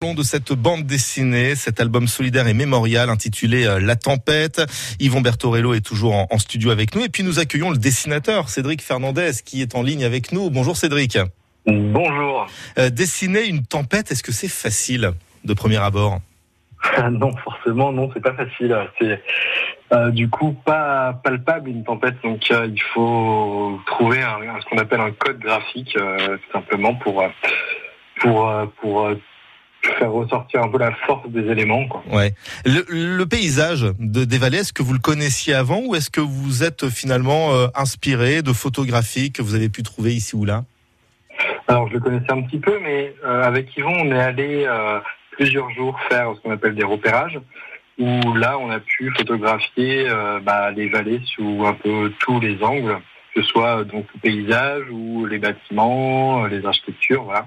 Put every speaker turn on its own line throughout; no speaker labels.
de cette bande dessinée, cet album solidaire et mémorial intitulé euh, La Tempête. Yvon Bertorello est toujours en, studio avec nous et puis nous accueillons le dessinateur Cédric Fernandez qui est en ligne avec nous. Bonjour Cédric.
Bonjour.
Euh, dessiner une tempête, est-ce que c'est facile de premier abord?
Non, forcément, non, c'est pas facile. C'est euh, du coup pas palpable une tempête, donc il faut trouver un, ce qu'on appelle un code graphique, simplement pour pour pour faire ressortir un peu la force des éléments. Quoi.
Ouais. Le, paysage de, des vallées, est-ce que vous le connaissiez avant ou est-ce que vous êtes finalement euh, inspiré de photographies que vous avez pu trouver ici ou là?
Alors je le connaissais un petit peu, mais euh, avec Yvon, on est allé euh, plusieurs jours faire ce qu'on appelle des repérages, où là on a pu photographier bah, les vallées sous un peu tous les angles, que ce soit donc le paysage ou les bâtiments, les architectures, voilà.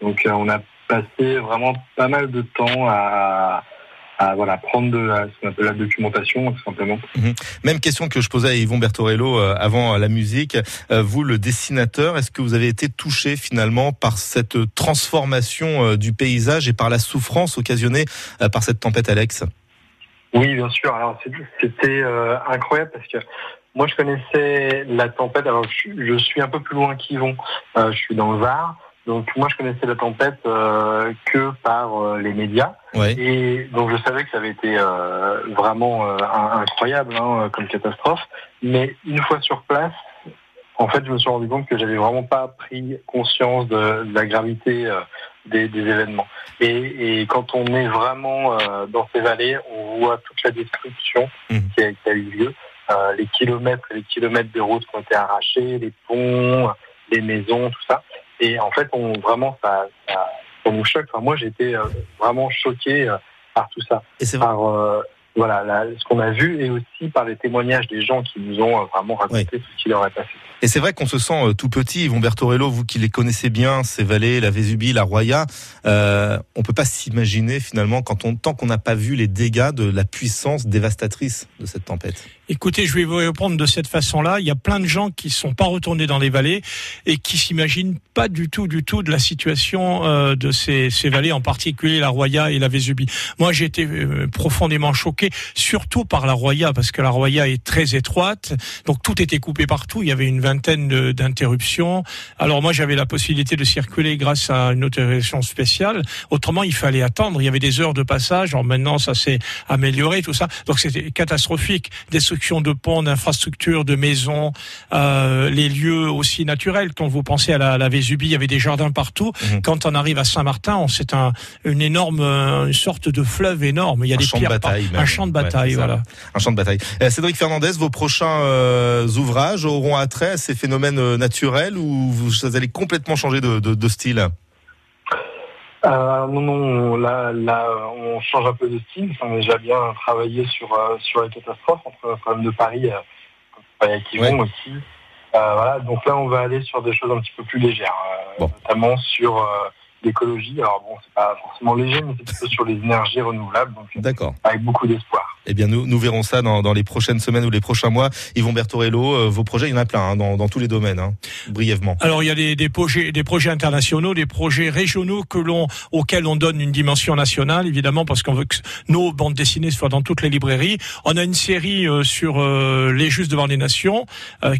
Donc on a passé vraiment pas mal de temps à, voilà, prendre de la, ce qu'on appelle la documentation, tout simplement.
Mhm. Même question que je posais à Yvon Bertorello euh, avant la musique. Euh, vous, le dessinateur, est-ce que vous avez été touché finalement par cette transformation euh, du paysage et par la souffrance occasionnée par cette tempête Alex?
Oui, bien sûr. Alors c'était incroyable parce que moi je connaissais la tempête. Alors je, suis un peu plus loin qu'Yvon. je suis dans le Var. Donc moi je connaissais la tempête euh, que par euh, les médias et donc je savais que ça avait été euh, vraiment incroyable hein, comme catastrophe. Mais une fois sur place, en fait je me suis rendu compte que j'avais vraiment pas pris conscience de, la gravité des, des, événements. Et, et, quand on est vraiment dans ces vallées, on voit toute la destruction mmh. qui, a, qui, a, eu lieu, les kilomètres et les kilomètres de routes qui ont été arrachés, les ponts, les maisons, tout ça. Et en fait, on vraiment ça, ça, nous choque. Enfin, moi, j'étais euh, vraiment choqué euh, par tout ça, et par euh, voilà ce qu'on a vu et aussi par les témoignages des gens qui nous ont vraiment raconté ce qui leur est passé.
Et c'est vrai qu'on se sent tout petit. Yvon Bertorello, vous qui les connaissez bien, ces vallées, la Vésubie, la Roya, euh, on peut pas s'imaginer finalement quand on tant qu'on n'a pas vu les dégâts de la puissance dévastatrice de cette tempête.
Écoutez, je vais vous répondre de cette façon-là. Il y a plein de gens qui sont pas retournés dans les vallées et qui s'imaginent pas du tout, du tout de la situation euh, de ces, ces, vallées, en particulier la Roya et la Vésubie. Moi, j'ai été euh, profondément choqué, surtout par la Roya, parce que la Roya est très étroite, donc tout était coupé partout. Il y avait une vingtaine d'interruptions. Alors moi, j'avais la possibilité de circuler grâce à une autorisation spéciale. Autrement, il fallait attendre. Il y avait des heures de passage. Alors maintenant, ça s'est amélioré, tout ça. Donc c'était catastrophique. Des de ponts, d'infrastructures, de maisons, euh, les lieux aussi naturels. Quand vous pensez à la, Vésubie, il y avait des jardins partout. Mhm. Quand on arrive à Saint-Martin, c'est un, une énorme, une sorte de fleuve énorme. Il y a
un
des
de bataille,
un champ de bataille, voilà.
Un champ de bataille. Euh, Cédric Fernandez, vos prochains euh, ouvrages auront attrait à ces phénomènes naturels ou vous allez complètement changer de, de, de style?
Euh, non, non, là, là, on change un peu de style. On a déjà bien travaillé sur euh, sur les catastrophes entre le problème de Paris, euh, qui vont aussi. Euh, voilà, donc là, on va aller sur des choses un petit peu plus légères, euh, notamment sur l'écologie. Alors bon, c'est pas forcément léger, mais c'est plutôt sur les énergies renouvelables. Donc,
D'accord.
Avec beaucoup d'espoir.
Eh bien, nous, nous verrons ça dans, dans, les prochaines semaines ou les prochains mois. Yvon Bertorello, euh, vos projets, il y en a plein hein, dans, dans, tous les domaines, hein, brièvement.
Alors, il y a des, des, projets, des projets internationaux, des projets régionaux que l'on, auxquels on donne une dimension nationale, évidemment, parce qu'on veut que nos bandes dessinées soient dans toutes les librairies. On a une série euh, sur euh, les Justes devant les Nations,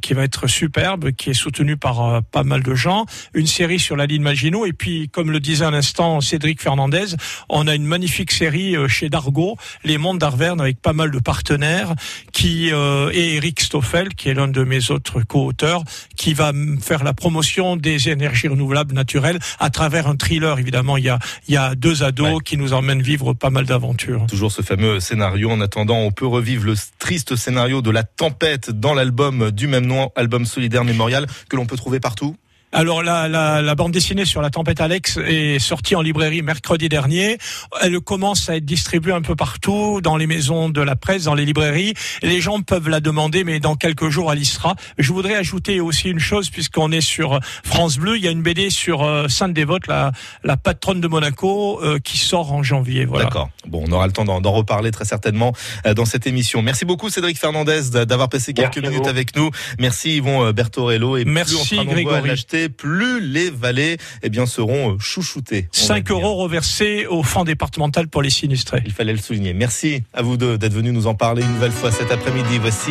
qui va être superbe, qui est soutenue par pas mal de gens. Une série sur la ligne Maginot, et puis, comme le disait à l'instant Cédric Fernandez, on a une magnifique série chez Dargo, Les Mondes d'Arverne, avec pas mal de partenaires qui euh, et Eric Stoffel qui est l'un de mes autres co-auteurs qui va faire la promotion des énergies renouvelables naturelles à travers un thriller évidemment il y a il y a deux ados qui nous emmènent vivre pas mal d'aventures.
Toujours ce fameux scénario en attendant on peut revivre le triste scénario de la tempête dans l'album du même nom album solidaire mémorial que l'on peut trouver partout.
Alors la, la, la, bande dessinée sur la tempête Alex est sortie en librairie mercredi dernier. Elle commence à être distribuée un peu partout, dans les maisons de la presse, dans les librairies. Les gens peuvent la demander, mais dans quelques jours elle y sera. Je voudrais ajouter aussi une chose, puisqu'on est sur France Bleu, il y a une BD sur euh, Sainte Dévote, la, la patronne de Monaco, euh, qui sort en janvier. Voilà.
D'accord. Bon, on aura le temps d'en reparler très certainement euh, dans cette émission. Merci beaucoup Cédric Fernandez d'avoir passé quelques minutes avec nous. Merci Yvon Bertorello
et Merci Grégory
vallées, plus les vallées eh bien, seront chouchoutées.
5 euros reversés au fonds départemental pour les sinistrés.
Il fallait le souligner. Merci à vous deux d'être venus nous en parler une nouvelle fois cet après-midi. Voici